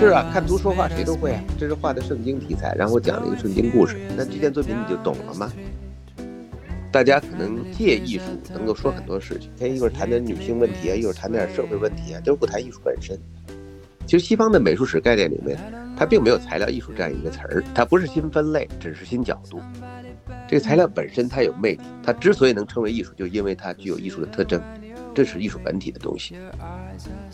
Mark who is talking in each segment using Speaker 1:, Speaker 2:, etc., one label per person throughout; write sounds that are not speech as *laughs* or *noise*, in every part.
Speaker 1: 是啊，看图说话谁都会啊。这是画的圣经题材，然后讲了一个圣经故事，那这件作品你就懂了吗？大家可能借艺术能够说很多事情，他一会儿谈点女性问题啊，一会儿谈点社会问题啊，都是不谈艺术本身。其实西方的美术史概念里面，它并没有材料艺术这样一个词儿，它不是新分类，只是新角度。这个材料本身它有魅力，它之所以能称为艺术，就因为它具有艺术的特征。这是艺术本体的东西，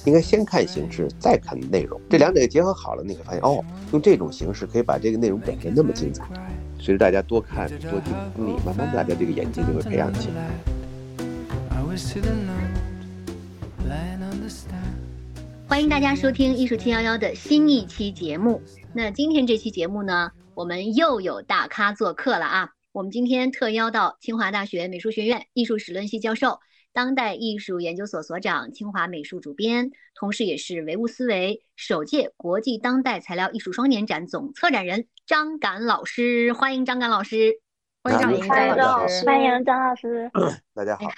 Speaker 1: 应该先看形式，再看内容，这两者结合好了，你会发现哦，用这种形式可以把这个内容表现那么精彩。随着大家多看多经历，慢慢大家这个眼睛就会培养起来。
Speaker 2: 欢迎大家收听艺术七幺幺的新一期节目。那今天这期节目呢，我们又有大咖做客了啊！我们今天特邀到清华大学美术学院艺术史论系教授。当代艺术研究所所长、清华美术主编，同时也是唯物思维首届国际当代材料艺术双年展总策展人张敢老师，欢迎张敢老师，
Speaker 3: 欢迎张老师，欢迎张老师，*clears throat*
Speaker 1: 大家好。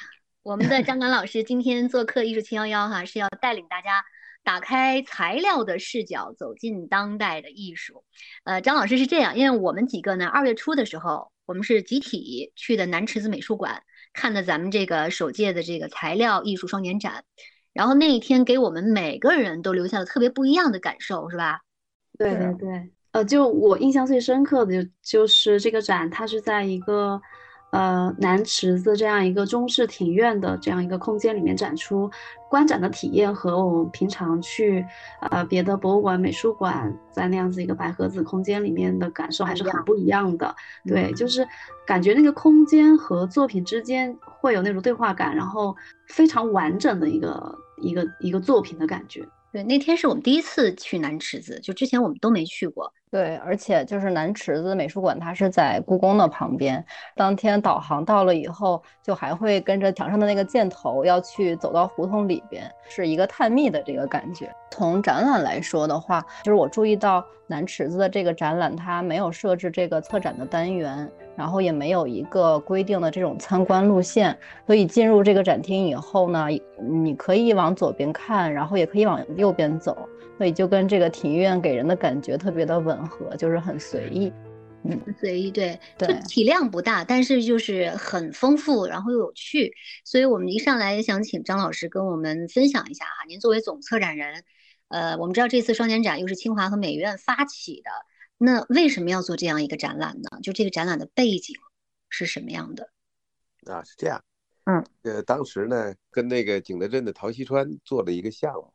Speaker 2: 我们的张敢老师今天做客艺术七幺幺哈，是要带领大家打开材料的视角，走进当代的艺术。呃，张老师是这样，因为我们几个呢，二月初的时候，我们是集体去的南池子美术馆。看的咱们这个首届的这个材料艺术双年展，然后那一天给我们每个人都留下了特别不一样的感受，是吧？
Speaker 3: 对对对，呃，就我印象最深刻的就就是这个展，它是在一个。呃，南池子这样一个中式庭院的这样一个空间里面展出，观展的体验和我们平常去呃别的博物馆、美术馆，在那样子一个白盒子空间里面的感受还是很不一样的。对，就是感觉那个空间和作品之间会有那种对话感，然后非常完整的一个一个一个作品的感觉。
Speaker 2: 对，那天是我们第一次去南池子，就之前我们都没去过。
Speaker 4: 对，而且就是南池子美术馆，它是在故宫的旁边。当天导航到了以后，就还会跟着墙上的那个箭头要去走到胡同里边，是一个探秘的这个感觉。从展览来说的话，就是我注意到南池子的这个展览，它没有设置这个策展的单元。然后也没有一个规定的这种参观路线，所以进入这个展厅以后呢，你可以往左边看，然后也可以往右边走，所以就跟这个庭院给人的感觉特别的吻合，就是很随意，
Speaker 2: 嗯，随意，对，就体量不大，但是就是很丰富，然后又有趣，所以我们一上来也想请张老师跟我们分享一下哈，您作为总策展人，呃，我们知道这次双年展又是清华和美院发起的。那为什么要做这样一个展览呢？就这个展览的背景是什么样的？
Speaker 1: 啊，是这样，
Speaker 2: 嗯，
Speaker 1: 呃，当时呢，跟那个景德镇的陶溪川做了一个项目，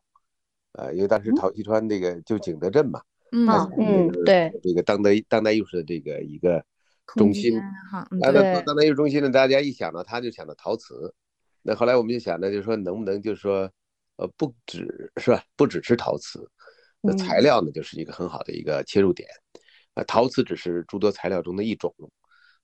Speaker 1: 呃，因为当时陶溪川那个就景德镇嘛，
Speaker 4: 嗯。嗯，对，
Speaker 1: 这个当代当代艺术的这个一个中心，
Speaker 4: 哈，
Speaker 1: 对，当代艺术中心呢，大家一想到他就想到陶瓷，那后来我们就想呢，就是说能不能就是说，呃，不只是吧，不只是陶瓷。那材料呢，就是一个很好的一个切入点，啊，陶瓷只是诸多材料中的一种，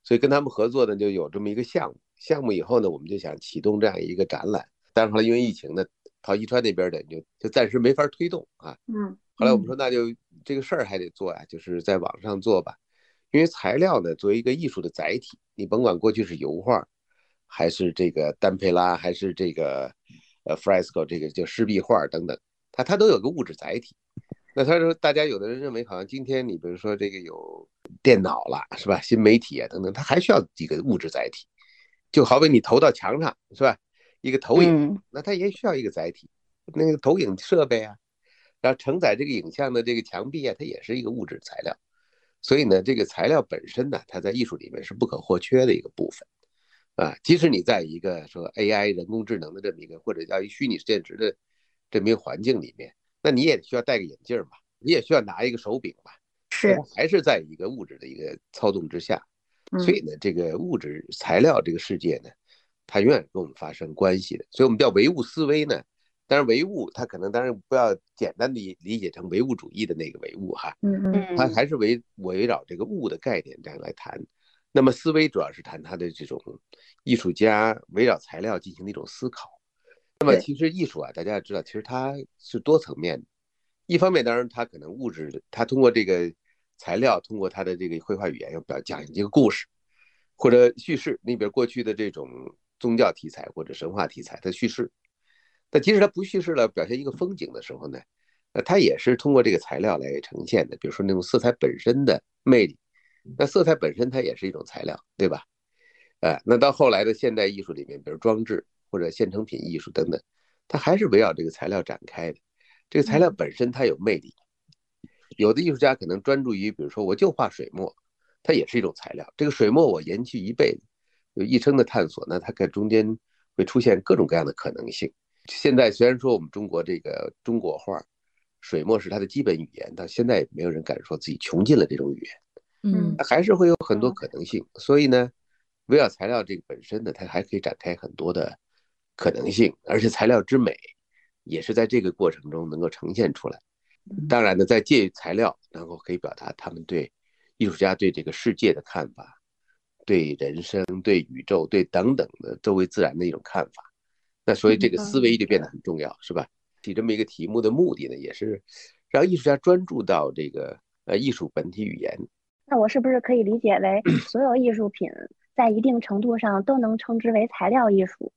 Speaker 1: 所以跟他们合作呢，就有这么一个项目。项目以后呢，我们就想启动这样一个展览，但是后来因为疫情呢，陶溪川那边的就就暂时没法推动啊。
Speaker 2: 嗯。
Speaker 1: 后来我们说，那就这个事儿还得做呀，就是在网上做吧，因为材料呢，作为一个艺术的载体，你甭管过去是油画，还是这个丹佩拉，还是这个呃 fresco 这个叫湿壁画等等，它它都有个物质载体。那他说，大家有的人认为，好像今天你比如说这个有电脑了，是吧？新媒体啊等等，它还需要几个物质载体，就好比你投到墙上，是吧？一个投影，那它也需要一个载体，那个投影设备啊，然后承载这个影像的这个墙壁啊，它也是一个物质材料。所以呢，这个材料本身呢，它在艺术里面是不可或缺的一个部分啊。即使你在一个说 AI 人工智能的这么一个，或者叫一虚拟现实的这么一个环境里面。那你也需要戴个眼镜吧，你也需要拿一个手柄吧，
Speaker 2: 是，
Speaker 1: 还是在一个物质的一个操纵之下，所以呢，这个物质材料这个世界呢，它永远跟我们发生关系的，所以我们叫唯物思维呢。但是唯物它可能当然不要简单的理解成唯物主义的那个唯物哈，
Speaker 2: 嗯嗯，
Speaker 1: 它还是围围绕这个物的概念这样来谈。那么思维主要是谈它的这种艺术家围绕材料进行的一种思考。那么其实艺术啊，大家要知道，其实它是多层面的。一方面，当然它可能物质，它通过这个材料，通过它的这个绘画语言，要表讲一个故事或者叙事。你比如过去的这种宗教题材或者神话题材，它叙事。但即使它不叙事了，表现一个风景的时候呢，呃，它也是通过这个材料来呈现的。比如说那种色彩本身的魅力，那色彩本身它也是一种材料，对吧？呃，那到后来的现代艺术里面，比如装置或者现成品艺术等等，它还是围绕这个材料展开的。这个材料本身它有魅力。有的艺术家可能专注于，比如说我就画水墨，它也是一种材料。这个水墨我延续一辈子，有一生的探索，那它在中间会出现各种各样的可能性。现在虽然说我们中国这个中国画，水墨是它的基本语言，到现在也没有人敢说自己穷尽了这种语言，
Speaker 2: 嗯，
Speaker 1: 还是会有很多可能性。所以呢，围绕材料这个本身呢，它还可以展开很多的可能性，而且材料之美也是在这个过程中能够呈现出来。当然呢，在借材料，然后可以表达他们对艺术家对这个世界的看法，对人生、对宇宙、对等等的周围自然的一种看法。那所以这个思维就变得很重要，是吧？提这么一个题目的目的呢，也是让艺术家专注到这个呃艺术本体语言。
Speaker 5: 那我是不是可以理解为，所有艺术品在一定程度上都能称之为材料艺术？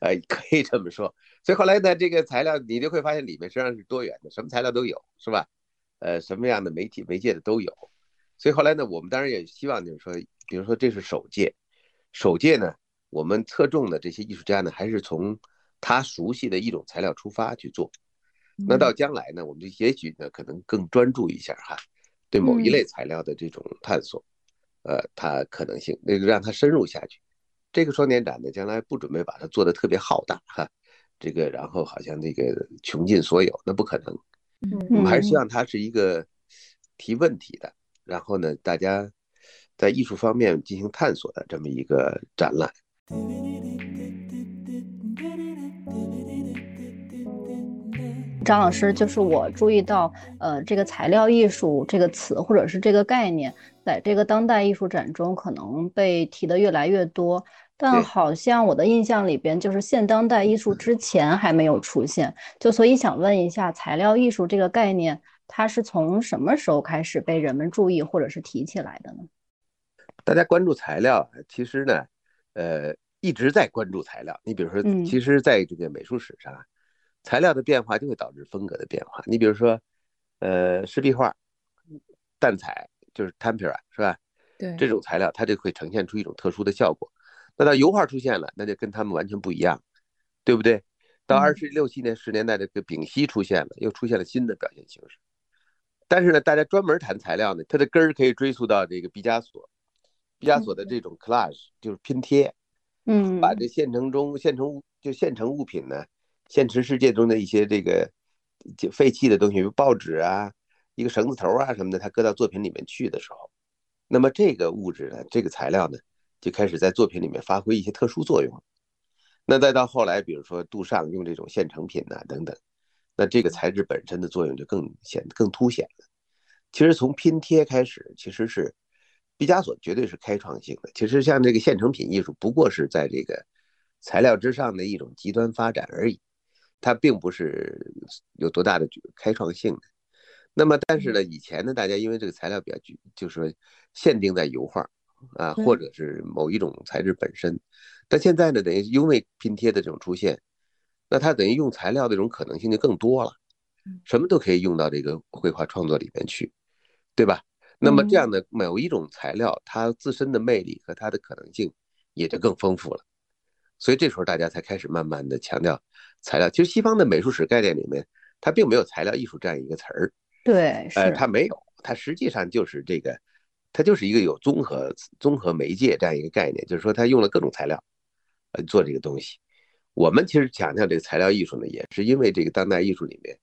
Speaker 1: 呃，可以这么说。所以后来呢，这个材料你就会发现里面实际上是多元的，什么材料都有，是吧？呃，什么样的媒体媒介的都有。所以后来呢，我们当然也希望就是说，比如说这是首届，首届呢，我们侧重的这些艺术家呢，还是从他熟悉的一种材料出发去做。那到将来呢，我们就也许呢，可能更专注一下哈，对某一类材料的这种探索，呃，它可能性那个让它深入下去。这个双年展呢，将来不准备把它做的特别浩大哈，这个然后好像这个穷尽所有，那不可能。我们还是希望它是一个提问题的，然后呢，大家在艺术方面进行探索的这么一个展览。
Speaker 4: 张老师，就是我注意到，呃，这个材料艺术这个词或者是这个概念，在这个当代艺术展中可能被提的越来越多，但好像我的印象里边，就是现当代艺术之前还没有出现，就所以想问一下，材料艺术这个概念，它是从什么时候开始被人们注意或者是提起来的呢？
Speaker 1: 大家关注材料，其实呢，呃，一直在关注材料。你比如说，其实在这个美术史上。材料的变化就会导致风格的变化。你比如说，呃，湿壁画，淡彩就是 tempera 是吧？
Speaker 2: 对，
Speaker 1: 这种材料它就会呈现出一种特殊的效果。那到油画出现了，那就跟他们完全不一样，对不对？到二十六七年十年代这个丙烯出现了，又出现了新的表现形式。但是呢，大家专门谈材料呢，它的根儿可以追溯到这个毕加索，毕加索的这种 collage 就是拼贴，
Speaker 4: 嗯，
Speaker 1: 把这现成中现成物就现成物品呢。现实世界中的一些这个废弃的东西，比如报纸啊、一个绳子头啊什么的，他搁到作品里面去的时候，那么这个物质呢，这个材料呢，就开始在作品里面发挥一些特殊作用。那再到后来，比如说杜尚用这种现成品呐等等，那这个材质本身的作用就更显更凸显了。其实从拼贴开始，其实是毕加索绝对是开创性的。其实像这个现成品艺术，不过是在这个材料之上的一种极端发展而已。它并不是有多大的开创性的，那么但是呢，以前呢，大家因为这个材料比较局，就是说限定在油画啊，或者是某一种材质本身，但现在呢，等于因为拼贴的这种出现，那它等于用材料的这种可能性就更多了，什么都可以用到这个绘画创作里面去，对吧？那么这样的某一种材料，它自身的魅力和它的可能性也就更丰富了。所以这时候大家才开始慢慢的强调材料。其实西方的美术史概念里面，它并没有材料艺术这样一个词儿。
Speaker 4: 对，
Speaker 1: 呃，它没有，它实际上就是这个，它就是一个有综合综合媒介这样一个概念，就是说它用了各种材料，呃，做这个东西。我们其实强调这个材料艺术呢，也是因为这个当代艺术里面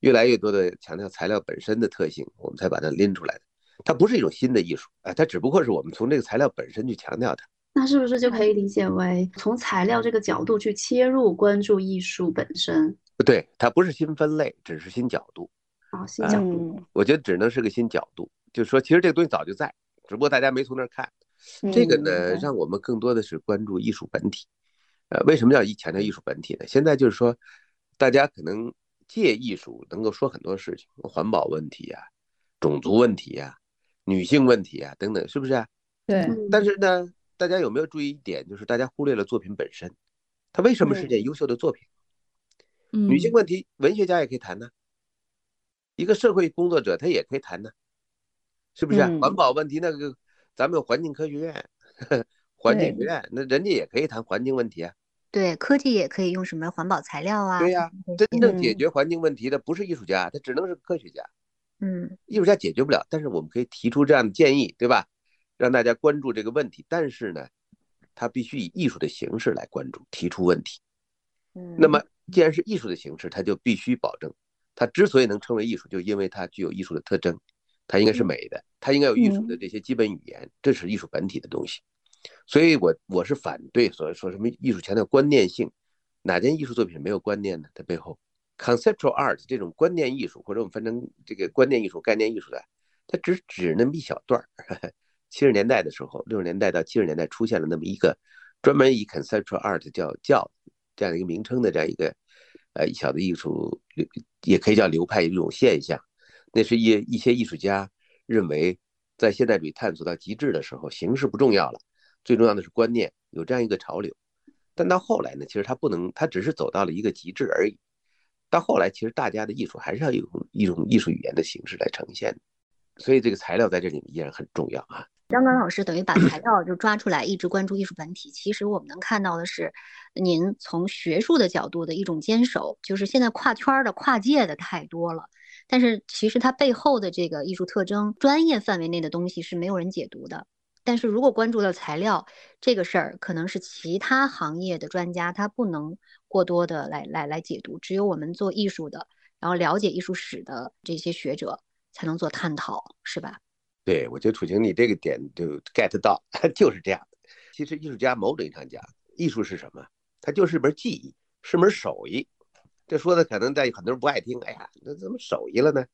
Speaker 1: 越来越多的强调材料本身的特性，我们才把它拎出来的。它不是一种新的艺术，啊，它只不过是我们从这个材料本身去强调它。
Speaker 3: 那是不是就可以理解为从材料这个角度去切入关注艺术本身？
Speaker 1: 对，它不是新分类，只是新角度。
Speaker 3: 啊，新角度，
Speaker 1: 我觉得只能是个新角度。就是说，其实这个东西早就在，只不过大家没从那儿看。这个呢，让我们更多的是关注艺术本体。呃，为什么要强调艺术本体呢？现在就是说，大家可能借艺术能够说很多事情，环保问题呀、种族问题呀、女性问题呀等等，是不是啊？
Speaker 4: 对。
Speaker 1: 但是呢？大家有没有注意一点，就是大家忽略了作品本身，它为什么是件优秀的作品？女性问题，文学家也可以谈呢，一个社会工作者他也可以谈呢，是不是环保问题那个咱们有环境科学院、环境学院，那人家也可以谈环境问题啊。
Speaker 2: 对，科技也可以用什么环保材料啊？
Speaker 1: 对呀真正解决环境问题的不是艺术家，他只能是科学家。
Speaker 2: 嗯
Speaker 1: 艺术家解决不了，但是我们可以提出这样的建议，对吧？让大家关注这个问题。但是呢，他必须以艺术的形式来关注、提出问题。
Speaker 2: 嗯，
Speaker 1: 那么，既然是艺术的形式，他就必须保证，它之所以能称为艺术，就因为它具有艺术的特征，它应该是美的，它应该有艺术的这些基本语言，这是艺术本体的东西。所以我我是反对所说什么艺术强调观念性，哪件艺术作品是没有观念呢？它背后 conceptual art 这种观念艺术，或者我们分成这个观念艺术、概念艺术的，它只指那么一小段儿。*laughs* 七十年代的时候，六十年代到七十年代出现了那么一个专门以 conceptual art 叫叫这样一个名称的这样一个呃小的艺术，也可以叫流派一种现象。那是一一些艺术家认为，在现代主义探索到极致的时候，形式不重要了，最重要的是观念，有这样一个潮流。但到后来呢，其实它不能，它只是走到了一个极致而已。到后来，其实大家的艺术还是要有一种艺术语言的形式来呈现，所以这个材料在这里面依然很重要啊。
Speaker 2: 张刚老师等于把材料就抓出来，一直关注艺术本体。其实我们能看到的是，您从学术的角度的一种坚守，就是现在跨圈的、跨界的太多了，但是其实它背后的这个艺术特征、专业范围内的东西是没有人解读的。但是如果关注了材料这个事儿，可能是其他行业的专家他不能过多的来来来解读，只有我们做艺术的，然后了解艺术史的这些学者才能做探讨，是吧？
Speaker 1: 对，我觉得楚晴你这个点就 get 到，*laughs* 就是这样的。其实艺术家某种意义上讲，艺术是什么？它就是一门技艺，是门手艺。这说的可能在很多人不爱听，哎呀，那怎么手艺了呢？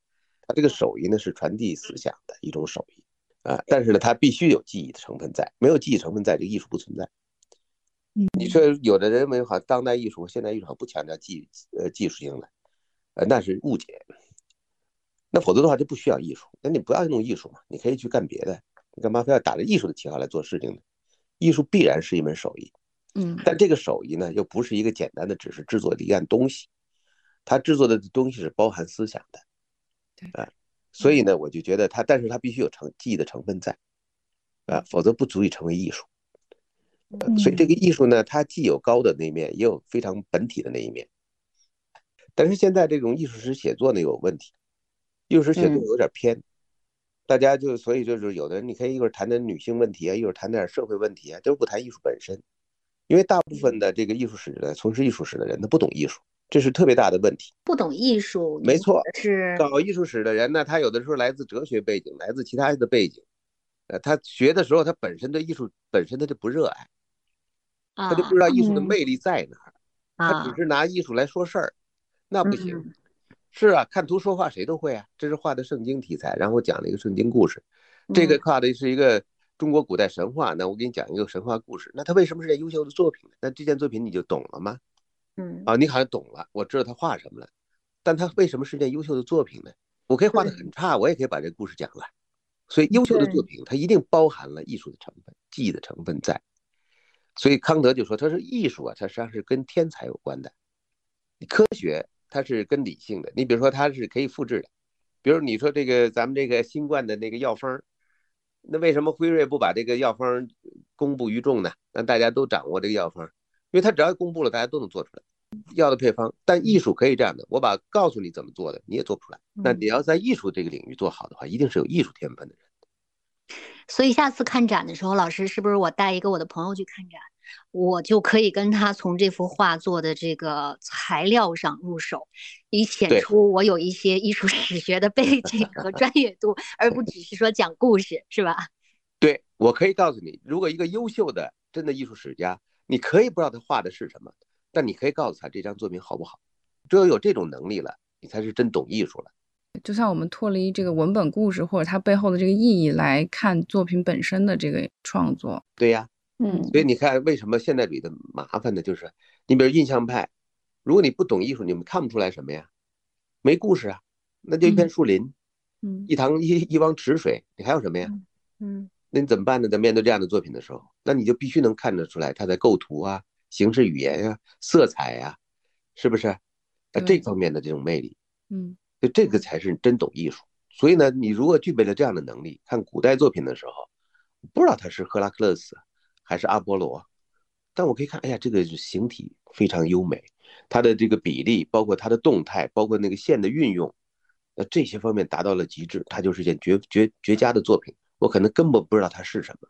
Speaker 1: 他这个手艺呢是传递思想的一种手艺啊，但是呢，它必须有技艺的成分在，没有技艺成分在，这个艺术不存在。你说有的人认为好像当代艺术、现代艺术不强调技呃技术性的，呃，那是误解。那否则的话就不需要艺术，那你不要弄艺术嘛，你可以去干别的，你干嘛非要打着艺术的旗号来做事情呢？艺术必然是一门手艺，
Speaker 2: 嗯
Speaker 1: 但这个手艺呢，又不是一个简单的只是制作的一样东西，它制作的东西是包含思想的，
Speaker 6: 对
Speaker 1: 啊，所以呢，我就觉得他，但是他必须有成记忆的成分在，啊，否则不足以成为艺术。呃所以这个艺术呢，它既有高的那一面，也有非常本体的那一面。但是现在这种艺术史写作呢有问题，艺术史写作有点偏，大家就所以就是有的人你可以一会儿谈谈女性问题啊，一会儿谈点社会问题啊，都不谈艺术本身，因为大部分的这个艺术史的从事艺术史的人他不懂艺术，这是特别大的问题。
Speaker 2: 不懂艺术，
Speaker 1: 没错，
Speaker 2: 是
Speaker 1: 搞艺术史的人呢，他有的时候来自哲学背景，来自其他的背景，呃，他学的时候他本身对艺术本身他就不热爱，
Speaker 2: 啊
Speaker 1: 他就不知道艺术的
Speaker 3: 嗯
Speaker 1: 魅力在哪儿，他只
Speaker 2: 啊，
Speaker 1: 是拿艺术来说事儿，那不行。
Speaker 2: 嗯
Speaker 1: 是啊，看图说话谁都会啊，这是画的圣经题材，然后讲了一个圣经故事，这个
Speaker 2: 嗯
Speaker 1: 画的是一个中国古代神话，那我给你讲一个神话故事，那它为什么是件优秀的作品？那这件作品你就懂了吗？
Speaker 2: 嗯
Speaker 1: 啊，你好像懂了，我知道他画什么了，但他为什么是件优秀的作品呢？我可以画的很差，我也可以把这个故事讲了。所以优秀的作品，它一定包含了艺术的成分、技艺的成分在。所以康德就说，他说艺术啊，它实际上是跟天才有关的，科学它是跟理性的。你比如说，它是可以复制的，比如你说这个咱们这个新冠的那个药方，那为什么辉瑞不把这个药方公布于众呢？让大家都掌握这个药方，因为它只要公布了，大家都能做出来药的配方。但艺术可以这样的，我把告诉你怎么做的，你也做不出来。那你要在艺术这个领域做好的话，一定是有艺术天分的人。
Speaker 2: 所以下次看展的时候，老师是不是我带一个我的朋友去看展，我就可以跟他从这幅画作的这个材料上入手，以显出我有一些艺术史学的背景和专业度，而不只是说讲故事，是吧？
Speaker 1: 对我可以告诉你，如果一个优秀的真的艺术史家，你可以不知道他画的是什么，但你可以告诉他这张作品好不好。只有有这种能力了，你才是真懂艺术了。
Speaker 6: 就像我们脱离这个文本故事或者它背后的这个意义来看作品本身的这个创作，
Speaker 1: 对呀，
Speaker 3: 嗯
Speaker 1: 所以你看，为什么现代主义的麻烦呢？就是你比如印象派，如果你不懂艺术，你们看不出来什么呀？没故事啊，那就一片树林，
Speaker 6: 嗯
Speaker 1: 一塘一一汪池水，你还有什么呀？
Speaker 2: 嗯
Speaker 1: 那你怎么办呢？在面对这样的作品的时候，那你就必须能看得出来它的构图啊、形式语言呀、色彩呀、是不是？呃，这方面的这种魅力，
Speaker 6: 嗯
Speaker 1: 就这个才是真懂艺术。所以呢，你如果具备了这样的能力，看古代作品的时候，不知道他是赫拉克勒斯还是阿波罗，但我可以看，哎呀，这个形体非常优美，它的这个比例，包括它的动态，包括那个线的运用，那这些方面达到了极致，它就是件绝绝绝佳的作品。我可能根本不知道它是什么，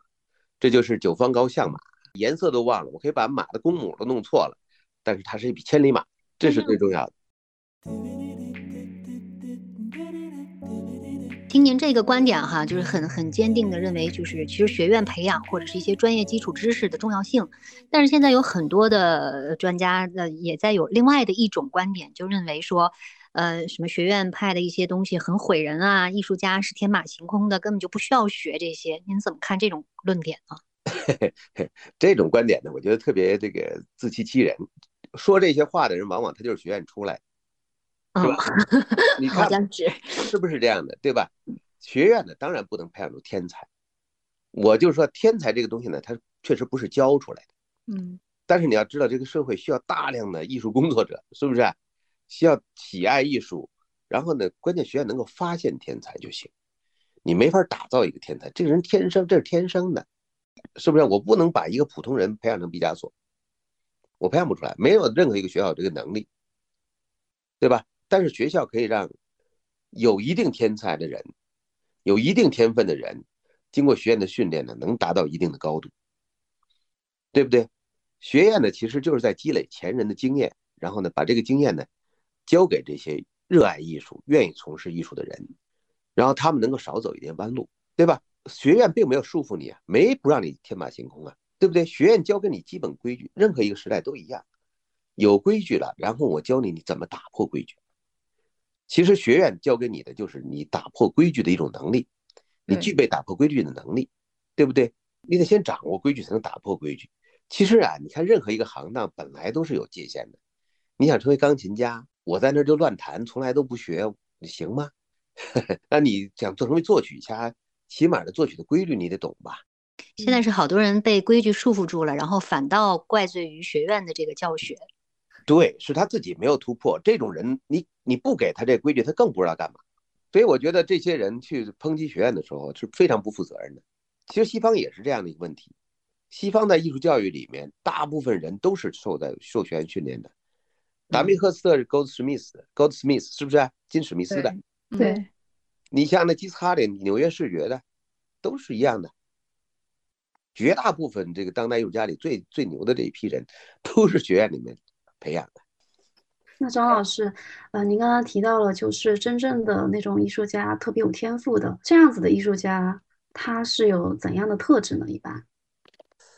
Speaker 1: 这就是九方高相马，颜色都忘了，我可以把马的公母都弄错了，但是它是一匹千里马，这是最重要的。*laughs*
Speaker 2: 听您这个观点哈，就是很很坚定的认为，就是其实学院培养或者是一些专业基础知识的重要性。但是现在有很多的专家呃也在有另外的一种观点，就认为说，呃，什么学院派的一些东西很毁人啊，艺术家是天马行空的，根本就不需要学这些。您怎么看这种论点呢？*laughs*
Speaker 1: 这种观点呢，我觉得特别这个自欺欺人。说这些话的人，往往他就是学院出来。是吧？你看，是不是这样的，对吧？学院呢，当然不能培养出天才。我就说，天才这个东西呢，它确实不是教出来的。
Speaker 2: 嗯。
Speaker 1: 但是你要知道，这个社会需要大量的艺术工作者，是不是？需要喜爱艺术，然后呢，关键学院能够发现天才就行。你没法打造一个天才，这个人天生，这是天生的，是不是？我不能把一个普通人培养成毕加索，我培养不出来，没有任何一个学校有这个能力，对吧？但是学校可以让有一定天才的人、有一定天分的人，经过学院的训练呢，能达到一定的高度，对不对？学院呢，其实就是在积累前人的经验，然后呢，把这个经验呢，交给这些热爱艺术、愿意从事艺术的人，然后他们能够少走一点弯路，对吧？学院并没有束缚你啊，没不让你天马行空啊，对不对？学院教给你基本规矩，任何一个时代都一样，有规矩了，然后我教你你怎么打破规矩。其实学院教给你的就是你打破规矩的一种能力，你具备打破规矩的能力，对不对？你得先掌握规矩，才能打破规矩。其实啊，你看任何一个行当本来都是有界限的。你想成为钢琴家，我在那就乱弹，从来都不学，行吗？*laughs* 那你想做成为作曲家，起码的作曲的规律你得懂吧？
Speaker 2: 现在是好多人被规矩束缚住了，然后反倒怪罪于学院的这个教学。
Speaker 1: 对，是他自己没有突破。这种人，你你不给他这规矩，他更不知道干嘛。所以我觉得这些人去抨击学院的时候是非常不负责任的。其实西方也是这样的一个问题。西方在艺术教育里面，大部分人都是受在受学院训练的。达米赫斯特是 Goldsmith，Goldsmith 是不是金史密斯的？
Speaker 3: 对。
Speaker 1: 你像那基斯哈林，纽约视觉的，都是一样的。绝大部分这个当代艺术家里最最牛的这一批人，都是学院里面。培养的。
Speaker 3: 那张老师，呃，您刚刚提到了，就是真正的那种艺术家，特别有天赋的这样子的艺术家，他是有怎样的特质呢？一般，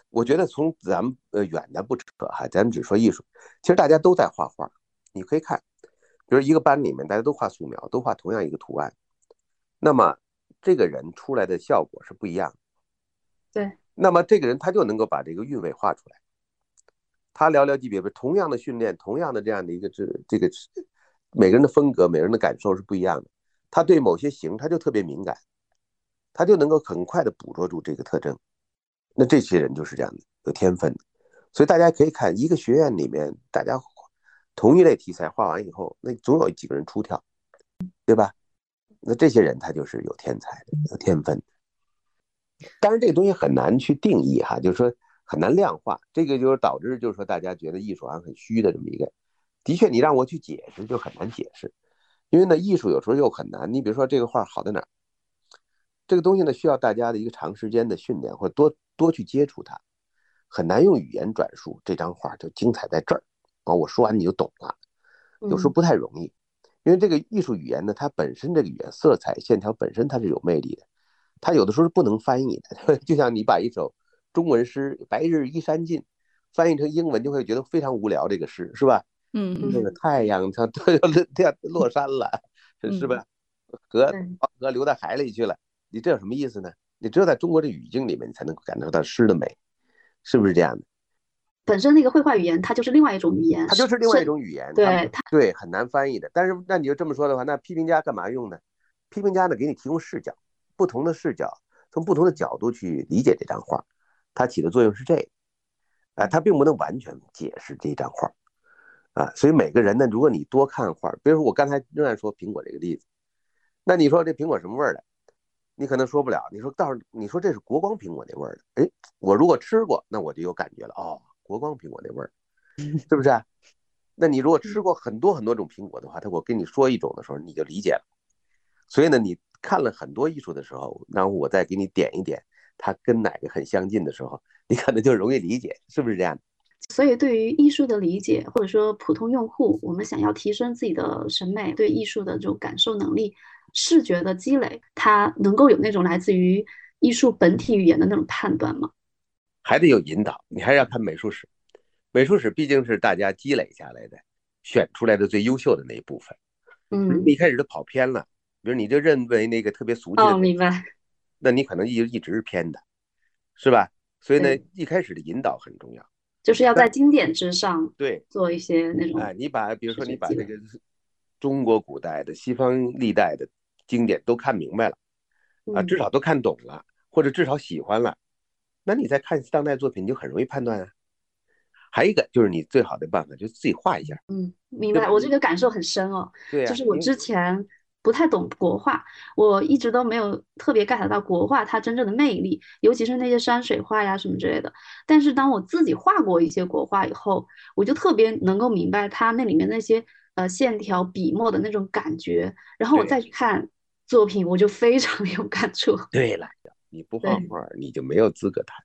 Speaker 1: 我觉得从咱们呃远的不扯哈，咱们只说艺术，其实大家都在画画。你可以看，比如一个班里面，大家都画素描，都画同样一个图案，那么这个人出来的效果是不一样的。
Speaker 3: 对。
Speaker 1: 那么这个人他就能够把这个韵味画出来。他寥寥几笔，同样的训练，同样的这样的一个这这个，每个人的风格，每个人的感受是不一样的。他对某些形，他就特别敏感，他就能够很快的捕捉住这个特征。那这些人就是这样的，有天分。所以大家可以看一个学院里面，大家同一类题材画完以后，那总有几个人出挑，对吧？那这些人他就是有天才的，有天分。当然这个东西很难去定义哈，就是说。很难量化，这个就是导致，就是说大家觉得艺术好像很虚的这么一个。的确，你让我去解释就很难解释，因为呢，艺术有时候又很难。你比如说这个画好在哪儿？这个东西呢，需要大家的一个长时间的训练，或多多去接触它，很难用语言转述这张画就精彩在这儿啊！我说完你就懂了，有时候不太容易，因为这个艺术语言呢，它本身这个语言色彩线条本身它是有魅力的，它有的时候是不能翻译的，*laughs* 就像你把一首。中文诗“白日依山尽”，翻译成英文就会觉得非常无聊。这个诗是吧？
Speaker 6: 嗯，
Speaker 1: 那个太阳它它 *laughs* 要落山了，是吧？河河流到海里去了，你这有什么意思呢？你只有在中国的语境里面，你才能够感受到诗的美，是不是这样的？
Speaker 3: 本身那个绘画语言，它就是另外一种语言，
Speaker 1: 它就是另外一种语言，
Speaker 3: 对，
Speaker 1: 对，很难翻译的。但是那你就这么说的话，那批评家干嘛用呢？批评家呢，给你提供视角，不同的视角，从不同的角度去理解这张画。它起的作用是这，啊，它并不能完全解释这张画，啊，所以每个人呢，如果你多看画，比如说我刚才仍然说苹果这个例子，那你说这苹果什么味儿的？你可能说不了。你说到时你说这是国光苹果那味儿的，哎，我如果吃过，那我就有感觉了。哦，国光苹果那味儿，*laughs* 是不是？那你如果吃过很多很多种苹果的话，他我跟你说一种的时候，你就理解了。所以呢，你看了很多艺术的时候，然后我再给你点一点，它跟哪个很相近的时候，你可能就容易理解，是不是这样？
Speaker 3: 所以，对于艺术的理解，或者说普通用户，我们想要提升自己的审美，对艺术的这种感受能力。视觉的积累，它能够有那种来自于艺术本体语言的那种判断吗？
Speaker 1: 还得有引导，你还要看美术史。美术史毕竟是大家积累下来的，选出来的最优秀的那一部分。
Speaker 3: 嗯，
Speaker 1: 一开始都跑偏了，比如你就认为那个特别俗气的，
Speaker 3: 明白？
Speaker 1: 那你可能一一直是偏的，是吧？所以呢，一开始的引导很重要，
Speaker 3: 就是要在经典之上
Speaker 1: 对
Speaker 3: 做一些那种。
Speaker 1: 哎，你把比如说你把这个中国古代的、西方历代的。经典都看明白了，啊，至少都看懂了，或者至少喜欢了，那你再看当代作品，你就很容易判断啊。还有一个就是你最好的办法，就自己画一下。
Speaker 3: 嗯，明白。我这个感受很深哦。
Speaker 1: 对
Speaker 3: 就是我之前不太懂国画，我一直都没有特别 get 到国画它真正的魅力，尤其是那些山水画呀什么之类的。但是当我自己画过一些国画以后，我就特别能够明白它那里面那些呃线条、笔墨的那种感觉，然后我再去看。作品我就非常有感触。*laughs*
Speaker 1: 对了，你不画画，你就没有资格谈。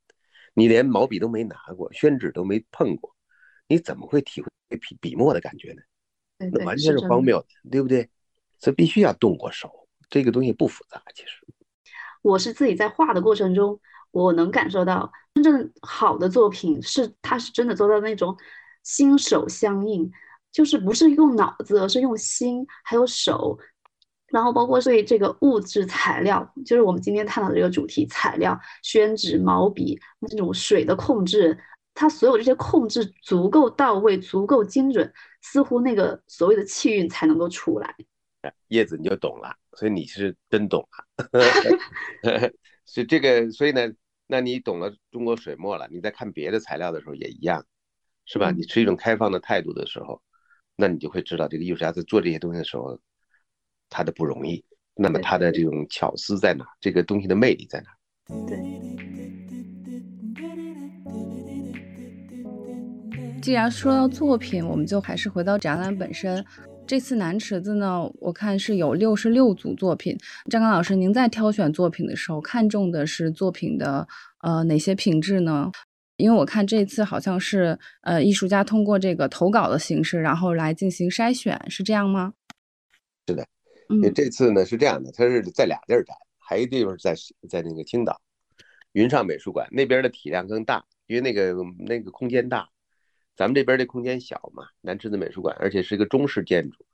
Speaker 1: 你连毛笔都没拿过，宣纸都没碰过，你怎么会体会笔笔墨的感觉呢？那完全是荒谬的，对不对？所以必须要动过手，这个东西不复杂。其实，
Speaker 3: 我是自己在画的过程中，我能感受到真正好的作品是，它是真的做到那种心手相应，就是不是用脑子，而是用心还有手。然后包括对这个物质材料，就是我们今天探讨的这个主题，材料、宣纸、毛笔那种水的控制，它所有这些控制足够到位、足够精准，似乎那个所谓的气韵才能够出来。*laughs*
Speaker 1: 叶子你就懂了，所以你是真懂了。*laughs* *laughs* 所以这个，所以呢，那你懂了中国水墨了，你在看别的材料的时候也一样，是吧？你持一种开放的态度的时候，那你就会知道这个艺术家在做这些东西的时候。他的不容易，那么他的这种巧思在哪？这个东西的魅力在哪？
Speaker 3: 对。
Speaker 6: 既然说到作品，我们就还是回到展览本身。这次南池子呢，我看是有六十六组作品。张刚老师，您在挑选作品的时候，看重的是作品的呃哪些品质呢？因为我看这次好像是呃艺术家通过这个投稿的形式，然后来进行筛选，是这样吗？
Speaker 1: 是的。因为这次呢是这样的，它是在俩地儿展，还一地方在在那个青岛云上美术馆那边的体量更大，因为那个那个空间大，咱们这边的空间小嘛。南池子美术馆，而且是一个中式建筑，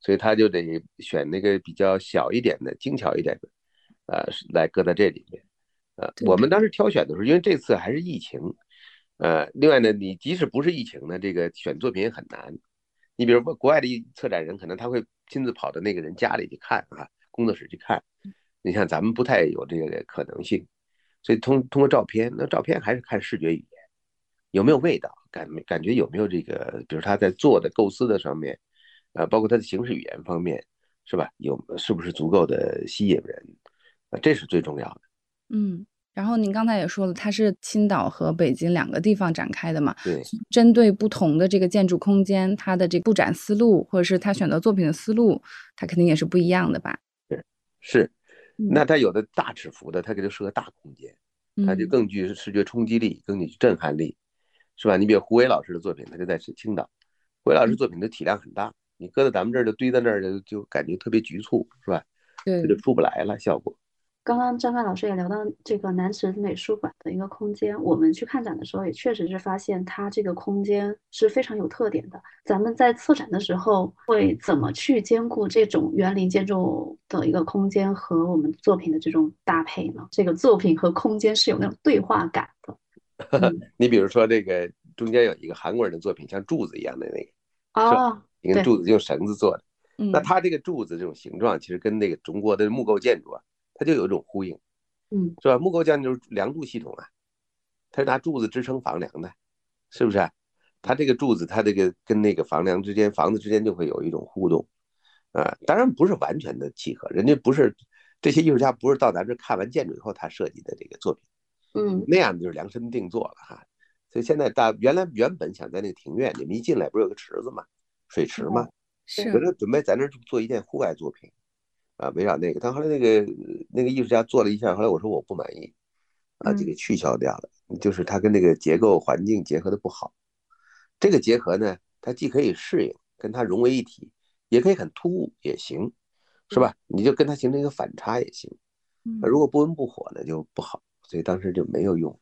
Speaker 1: 所以他就得选那个比较小一点的、精巧一点的，呃，来搁在这里面。呃，我们当时挑选的时候，因为这次还是疫情，呃，另外呢，你即使不是疫情呢，这个选作品也很难。你比如说国外的策展人，可能他会。亲自跑到那个人家里去看啊，工作室去看。你像咱们不太有这个可能性，所以通通过照片，那照片还是看视觉语言，有没有味道，感感觉有没有这个，比如他在做的构思的上面，呃，包括他的形式语言方面，是吧？有是不是足够的吸引人？啊，这是最重要的。
Speaker 6: 嗯。然后您刚才也说了，它是青岛和北京两个地方展开的嘛？
Speaker 1: 对，
Speaker 6: 针对不同的这个建筑空间，它的这布展思路，或者是他选择作品的思路，它肯定也是不一样的吧？
Speaker 1: 是是，那它有的大尺幅的，它给它适合大空间，它就更具视觉冲击力，更具震撼力，是吧？你比如胡伟老师的作品，他就在青岛，胡伟老师作品的体量很大，你搁在咱们这儿就堆在那儿就就感觉特别局促，是吧？
Speaker 6: 对，
Speaker 1: 就出不来了效果。
Speaker 3: 刚刚张帆老师也聊到这个南池美术馆的一个空间，我们去看展的时候也确实是发现它这个空间是非常有特点的。咱们在策展的时候会怎么去兼顾这种园林建筑的一个空间和我们作品的这种搭配呢？这个作品和空间是有那种对话感的。*laughs*
Speaker 1: 你比如说这个中间有一个韩国人的作品，像柱子一样的那个，
Speaker 3: 哦，
Speaker 1: 一个柱子用绳子做的。那它这个柱子这种形状，其实跟那个中国的木构建筑啊。它就有一种呼应，
Speaker 3: 嗯，
Speaker 1: 是吧？木构建筑梁柱系统啊，它是拿柱子支撑房梁的，是不是？它这个柱子，它这个跟那个房梁之间、房子之间就会有一种互动，啊，当然不是完全的契合，人家不是这些艺术家不是到咱这看完建筑以后他设计的这个作品，
Speaker 3: 嗯，
Speaker 1: 那样就是量身定做了哈。所以现在大原来原本想在那个庭院，你们一进来不是有个池子嘛，水池嘛，
Speaker 6: 是
Speaker 1: 我就准备在那儿做一件户外作品，啊，围绕那个，但后来那个那个艺术家做了一下，后来我说我不满意，啊，就给取消掉了，就是它跟那个结构环境结合的不好。这个结合呢，它既可以适应，跟它融为一体，也可以很突兀也行，是吧？你就跟它形成一个反差也行。如果不温不火呢，就不好，所以当时就没有用。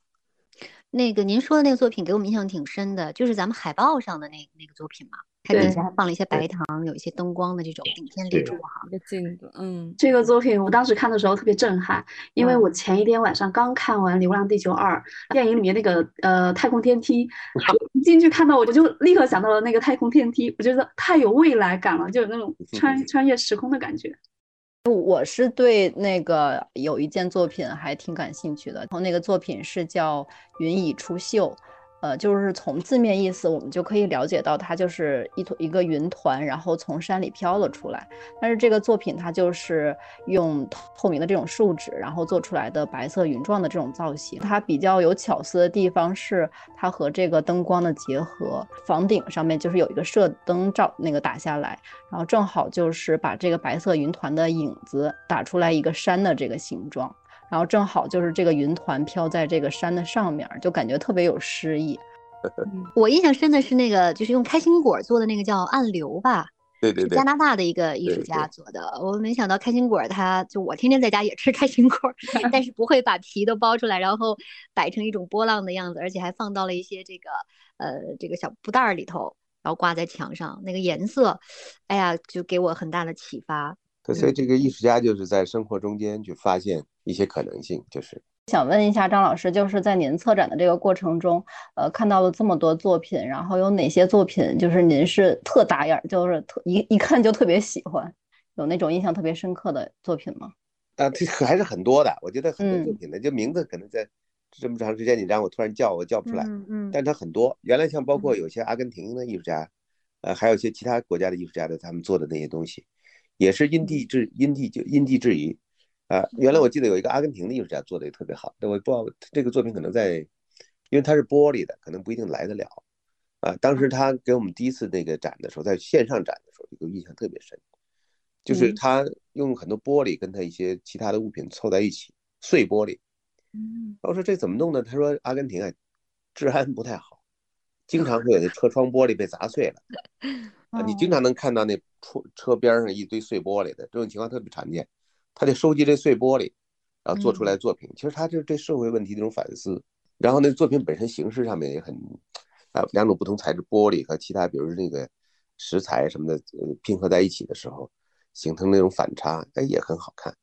Speaker 2: 那个您说的那个作品给我们印象挺深的，就是咱们海报上的那那个作品嘛，它底下还放了一些白糖，有一些灯光的这种顶天立柱哈。
Speaker 6: 个镜子，嗯，
Speaker 3: 这个作品我当时看的时候特别震撼，因为我前一天晚上刚看完《流浪地球二》电影里面那个呃太空电梯，*laughs* 一进去看到我就立刻想到了那个太空电梯，我觉得太有未来感了，就有那种穿穿越时空的感觉。
Speaker 4: 我是对那个有一件作品还挺感兴趣的，然后那个作品是叫《云已出岫》。呃，就是从字面意思，我们就可以了解到，它就是一坨一个云团，然后从山里飘了出来。但是这个作品它就是用透明的这种树脂，然后做出来的白色云状的这种造型。它比较有巧思的地方是它和这个灯光的结合，房顶上面就是有一个射灯照那个打下来，然后正好就是把这个白色云团的影子打出来一个山的这个形状。然后正好就是这个云团飘在这个山的上面，就感觉特别有诗意。*laughs*
Speaker 2: 我印象深的是那个，就是用开心果做的那个叫暗流吧，
Speaker 1: 对对对，
Speaker 2: 加拿大的一个艺术家做的。我没想到开心果，它就我天天在家也吃开心果，*laughs* 但是不会把皮都剥出来，然后摆成一种波浪的样子，而且还放到了一些这个呃这个小布袋里头，然后挂在墙上。那个颜色，哎呀，就给我很大的启发。
Speaker 1: 所以这个艺术家就是在生活中间去发现一些可能性，就是
Speaker 4: 想问一下张老师，就是在您策展的这个过程中，呃，看到了这么多作品，然后有哪些作品就是您是特打眼，就是特一一看就特别喜欢，有那种印象特别深刻的作品吗？
Speaker 1: 啊，这还是很多的，我觉得很多作品呢，就名字可能在这么长时间，你让我突然叫我叫不出来，
Speaker 2: 嗯嗯，
Speaker 1: 但它很多，原来像包括有些阿根廷的艺术家，呃，还有一些其他国家的艺术家的他们做的那些东西。也是因地制因地就因地制宜，啊，原来我记得有一个阿根廷的艺术家做的也特别好，但我不知道这个作品可能在，因为它是玻璃的，可能不一定来得了，啊，当时他给我们第一次那个展的时候，在线上展的时候，这个印象特别深，就是他用很多玻璃跟他一些其他的物品凑在一起，碎玻璃，
Speaker 2: 嗯，
Speaker 1: 我说这怎么弄呢？他说阿根廷啊，治安不太好，经常会有那车窗玻璃被砸碎了。*laughs* 啊，你经常能看到那车车边上一堆碎玻璃的这种情况特别常见，他就收集这碎玻璃，然后做出来作品。其实他就是对社会问题的一种反思。然后那作品本身形式上面也很，啊，两种不同材质玻璃和其他，比如那个石材什么的，呃，拼合在一起的时候，形成那种反差，哎，也很好看。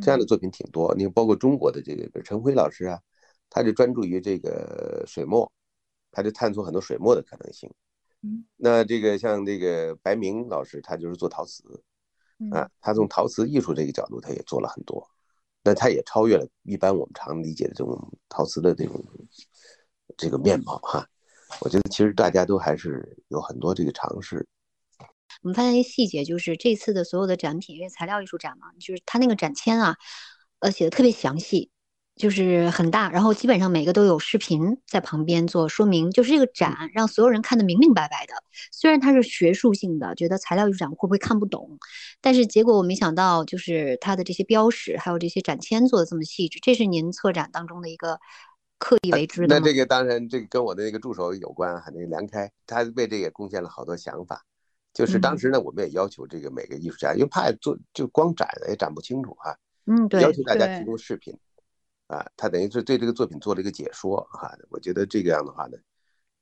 Speaker 1: 这样的作品挺多，你包括中国的这个陈辉老师啊，他就专注于这个水墨，他就探索很多水墨的可能性。那这个像这个白明老师，他就是做陶瓷，啊，他从陶瓷艺术这个角度，他也做了很多，那他也超越了一般我们常理解的这种陶瓷的这种这个面貌哈。我觉得其实大家都还是有很多这个尝试。
Speaker 2: 我们发现一个细节，就是这次的所有的展品，因为材料艺术展嘛，就是他那个展签啊，呃，写的特别详细。就是很大，然后基本上每个都有视频在旁边做说明，就是这个展让所有人看得明明白白的。虽然它是学术性的，觉得材料艺术展会不会看不懂，但是结果我没想到，就是它的这些标识还有这些展签做的这么细致，这是您策展当中的一个刻意为之
Speaker 1: 的。那这个当然，这个跟我的那个助手有关哈，那个梁开，他为这也贡献了好多想法。就是当时呢，我们也要求这个每个艺术家，因为怕做就光展也展不清楚哈，
Speaker 2: 嗯，对，
Speaker 1: 要求大家提供视频。啊，他等于是对这个作品做了一个解说啊，我觉得这个样的话呢，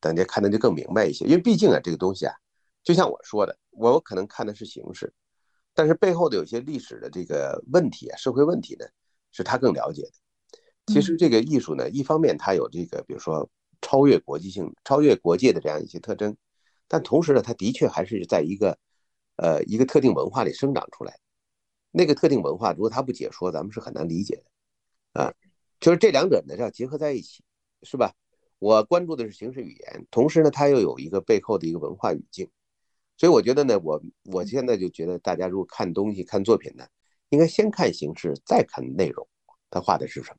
Speaker 1: 大家看的就更明白一些。因为毕竟啊，这个东西啊，就像我说的，我可能看的是形式，但是背后的有些历史的这个问题啊，社会问题呢，是他更了解的。其实这个艺术呢，一方面它有这个，比如说超越国际性、超越国界的这样一些特征，但同时呢，它的确还是在一个呃一个特定文化里生长出来。那个特定文化，如果他不解说，咱们是很难理解的啊。就是这两者呢要结合在一起，是吧？我关注的是形式语言，同时呢，它又有一个背后的一个文化语境。所以我觉得呢，我我现在就觉得大家如果看东西、看作品呢，应该先看形式，再看内容，他画的是什么。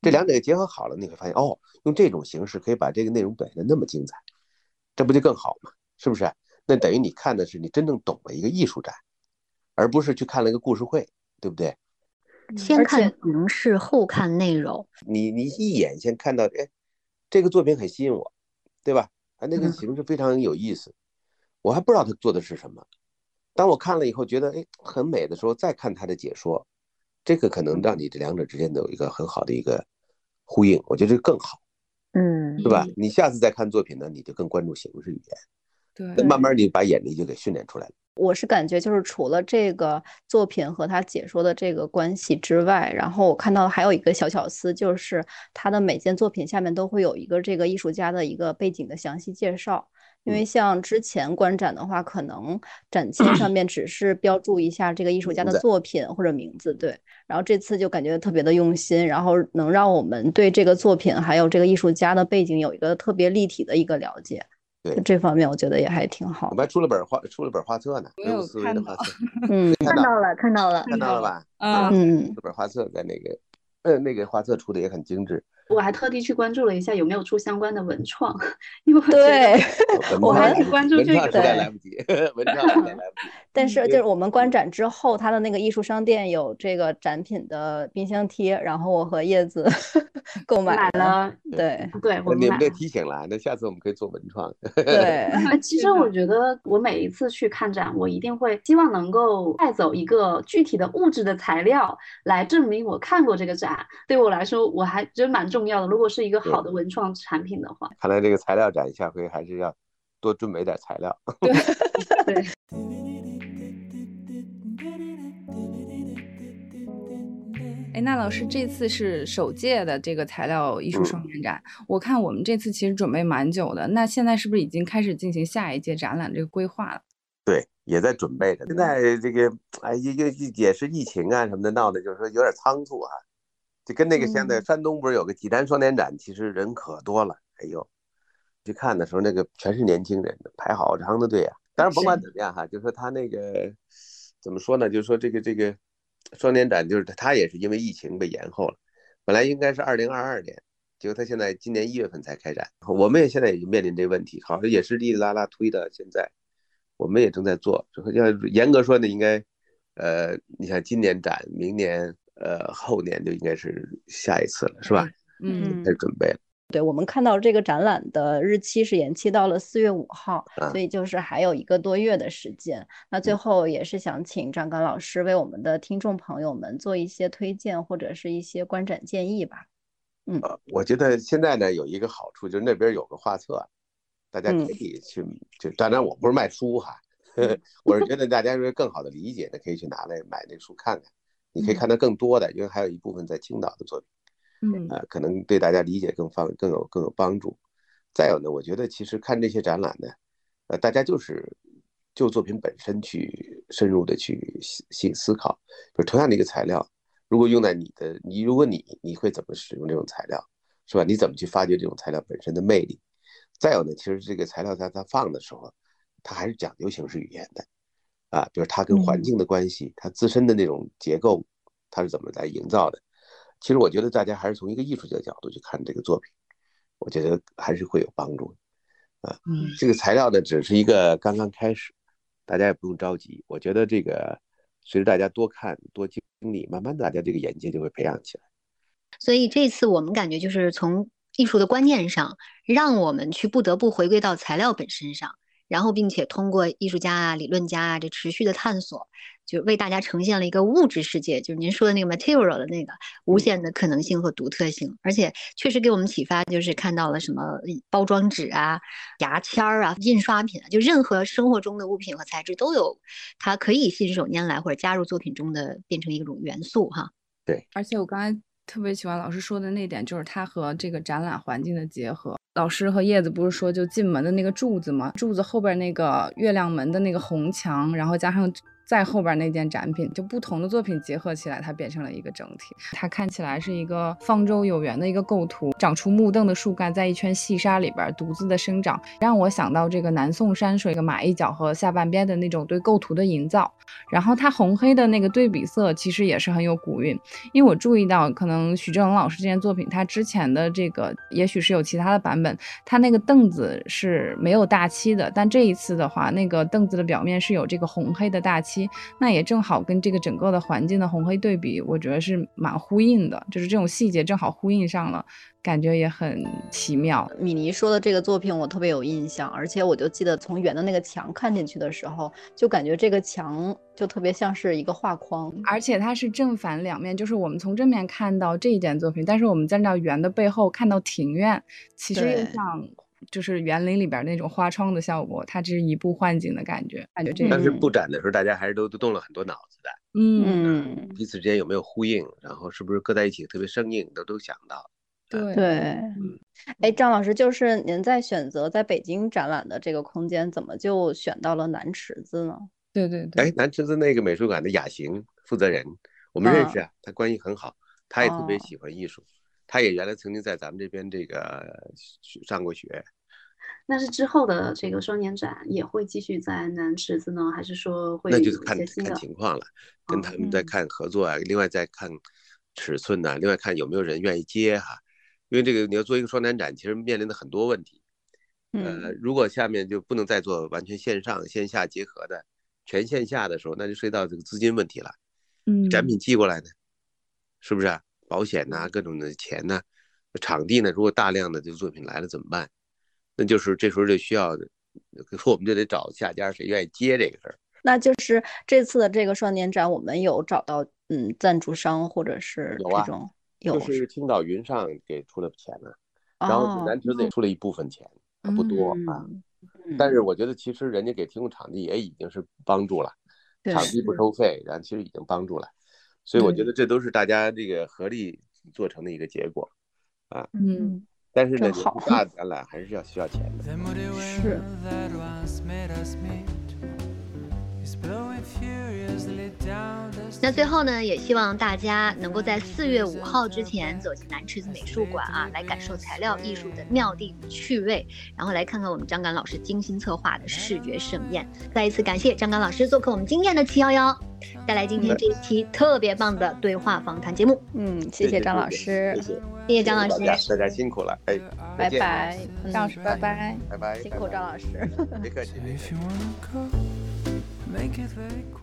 Speaker 1: 这两者结合好了，你会发现哦，用这种形式可以把这个内容表现的那么精彩，这不就更好吗？是不是？那等于你看的是你真正懂了一个艺术展，而不是去看了一个故事会，对不对？
Speaker 2: 先看形式，后看内容。
Speaker 1: 你你一眼先看到，哎，这个作品很吸引我，对吧？啊，那个形式非常有意思，我还不知道他做的是什么。当我看了以后觉得哎很美的时候，再看他的解说，这个可能让你这两者之间有一个很好的一个。呼应，我觉得这更好，
Speaker 2: 嗯，
Speaker 1: 是吧？你下次再看作品呢，你就更关注形式语
Speaker 6: 言，对，
Speaker 1: 慢慢你把眼力就给训练出来了。
Speaker 4: 我是感觉就是除了这个作品和他解说的这个关系之外，然后我看到还有一个小巧思，就是他的每件作品下面都会有一个这个艺术家的一个背景的详细介绍。因为像之前观展的话，可能展签上面只是标注一下这个艺术家的作品或者名字，对。然后这次就感觉特别的用心，然后能让我们对这个作品还有这个艺术家的背景有一个特别立体的一个了解。
Speaker 1: 对
Speaker 4: 这方面，我觉得也还挺好。
Speaker 1: 我们还出了本画，出了本画册呢，
Speaker 6: 没有看
Speaker 1: 到。*laughs*
Speaker 4: 嗯，
Speaker 2: 看到了，看到了，
Speaker 1: 看到了吧？
Speaker 6: 嗯，
Speaker 1: 这本画册在那个，呃，那个画册出的也很精致。
Speaker 3: 我还特地去关注了一下有没有出相关的文创，因为
Speaker 4: 对 *laughs*
Speaker 3: 我还挺关注这个。
Speaker 1: 文创来不及，*laughs* 文创来不及。*laughs*
Speaker 4: 但是就是我们观展之后，他的那个艺术商店有这个展品的冰箱贴，然后我和叶子购买
Speaker 3: 了。
Speaker 4: 对
Speaker 3: 对，我
Speaker 1: 们被提醒了，那下次我们可以做文创。
Speaker 4: 对，
Speaker 3: 其实我觉得我每一次去看展，我一定会希望能够带走一个具体的物质的材料来证明我看过这个展。对我来说，我还觉得蛮重要的。如果是一个好的文创产品的话，
Speaker 1: 看来这个材料展下回还是要多准备点材料。
Speaker 3: 对 *laughs* 对。
Speaker 6: 哎，那老师这次是首届的这个材料艺术双年展，我看我们这次其实准备蛮久的，那现在是不是已经开始进行下一届展览这个规划了？
Speaker 1: 对，也在准备着。现在这个哎，也也也是疫情啊什么的闹的，就是说有点仓促啊。就跟那个现在山东不是有个济南双年展，其实人可多了。哎呦，去看的时候那个全是年轻人，排好长的队啊。当然甭管怎么样哈，就说他那个怎么说呢？就是说这个这个。双年展就是他也是因为疫情被延后了，本来应该是二零二二年，结果他现在今年一月份才开展。我们也现在也面临这个问题，好像也是哩哩啦啦推的。现在我们也正在做，要严格说呢，应该，呃，你像今年展，明年，呃，后年就应该是下一次了，是吧？
Speaker 6: 嗯，
Speaker 1: 开始准备了。
Speaker 4: 对我们看到这个展览的日期是延期到了四月五号，所以就是还有一个多月的时间。那最后也是想请张刚老师为我们的听众朋友们做一些推荐或者是一些观展建议吧。嗯，
Speaker 1: 我觉得现在呢有一个好处就是那边有个画册，大家可以去，就当然我不是卖书哈，*laughs* 我是觉得大家是更好的理解的，可以去拿来买那书看看，你可以看到更多的，因为还有一部分在青岛的作品。
Speaker 6: 嗯，
Speaker 1: 呃，可能对大家理解更方更有更有帮助。再有呢，我觉得其实看这些展览呢，呃，大家就是就作品本身去深入的去细思考。就同样的一个材料，如果用在你的你，如果你你会怎么使用这种材料，是吧？你怎么去发掘这种材料本身的魅力？再有呢，其实这个材料在它放的时候，它还是讲究形式语言的，啊，比如它跟环境的关系，它自身的那种结构，它是怎么来营造的？其实我觉得大家还是从一个艺术家的角度去看这个作品，我觉得还是会有帮助的啊。
Speaker 6: 嗯，
Speaker 1: 这个材料呢只是一个刚刚开始，大家也不用着急。我觉得这个随着大家多看多经历，慢慢大家这个眼界就会培养起来。
Speaker 2: 所以这次我们感觉就是从艺术的观念上，让我们去不得不回归到材料本身上。然后，并且通过艺术家啊、理论家啊这持续的探索，就为大家呈现了一个物质世界，就是您说的那个 material 的那个无限的可能性和独特性。而且确实给我们启发，就是看到了什么包装纸啊、牙签儿啊、印刷品啊，就任何生活中的物品和材质都有它可以信手拈来或者加入作品中的，变成一种元素哈。
Speaker 1: 对，
Speaker 6: 而且我刚才特别喜欢老师说的那点，就是它和这个展览环境的结合。老师和叶子不是说就进门的那个柱子吗？柱子后边那个月亮门的那个红墙，然后加上在后边那件展品，就不同的作品结合起来，它变成了一个整体。它看起来是一个方舟有缘的一个构图，长出木凳的树干在一圈细沙里边独自的生长，让我想到这个南宋山水个马一角和下半边的那种对构图的营造。然后它红黑的那个对比色其实也是很有古韵，因为我注意到可能许正衡老师这件作品，他之前的这个也许是有其他的版本，他那个凳子是没有大漆的，但这一次的话，那个凳子的表面是有这个红黑的大漆，那也正好跟这个整个的环境的红黑对比，我觉得是蛮呼应的，就是这种细节正好呼应上了。感觉也很奇妙。
Speaker 4: 米妮说的这个作品我特别有印象，而且我就记得从圆的那个墙看进去的时候，就感觉这个墙就特别像是一个画框，
Speaker 6: 而且它是正反两面，就是我们从正面看到这一件作品，但是我们在那圆的背后看到庭院，其实又像就是园林里边那种花窗的效果，它只是一步换景的感觉。感觉这个，
Speaker 1: 但是布展的时候大家还是都都动了很多脑子的，
Speaker 6: 嗯，
Speaker 1: 彼此之间有没有呼应，然后是不是搁在一起特别生硬，都都想到。
Speaker 6: 对
Speaker 4: 对，哎，张老师，就是您在选择在北京展览的这个空间，怎么就选到了南池子呢？
Speaker 6: 对对对，
Speaker 1: 哎，南池子那个美术馆的雅行负责人，我们认识啊，他关系很好，他也特别喜欢艺术，他也原来曾经在咱们这边这个上过学。
Speaker 3: 那是之后的这个双年展也会继续在南池子呢，还是说会？
Speaker 1: 那就是看看情况了，跟他们在看合作啊，另外再看尺寸呐，另外看有没有人愿意接哈。因为这个你要做一个双年展，其实面临的很多问题。呃，如果下面就不能再做完全线上线下结合的全线下的时候，那就涉及到这个资金问题了。
Speaker 6: 嗯，
Speaker 1: 展品寄过来呢，是不是保险呐，各种的钱呐，场地呢？如果大量的这个作品来了怎么办？那就是这时候就需要，我们就得找下家谁愿意接这个事儿。
Speaker 4: 那就是这次的这个双年展，我们有找到嗯赞助商或者是这种。
Speaker 1: 就是青岛云上给出了钱了，然后南池子也出了一部分钱，不多啊。但是我觉得其实人家给提供场地也已经是帮助了，场地不收费，然后其实已经帮助了。所以我觉得这都是大家这个合力做成的一个结果啊。
Speaker 6: 嗯，
Speaker 1: 但是呢，大展览还是要需要钱的。*laughs*
Speaker 4: 是。
Speaker 2: 那最后呢，也希望大家能够在四月五号之前走进南池子美术馆啊，来感受材料艺术的妙地与趣味，然后来看看我们张敢老师精心策划的视觉盛宴。再一次感谢张敢老师做客我们今天的七幺幺，带来今天这一期特别棒的对话访谈节目。
Speaker 4: 嗯，谢谢张老师，
Speaker 1: 谢谢，
Speaker 2: 谢谢张老师，
Speaker 1: 大家辛苦了，哎，
Speaker 4: 拜拜，张老师，拜
Speaker 1: 拜，拜拜，
Speaker 4: 辛苦张老师，*laughs*
Speaker 1: 别客气。
Speaker 7: Make it very quiet.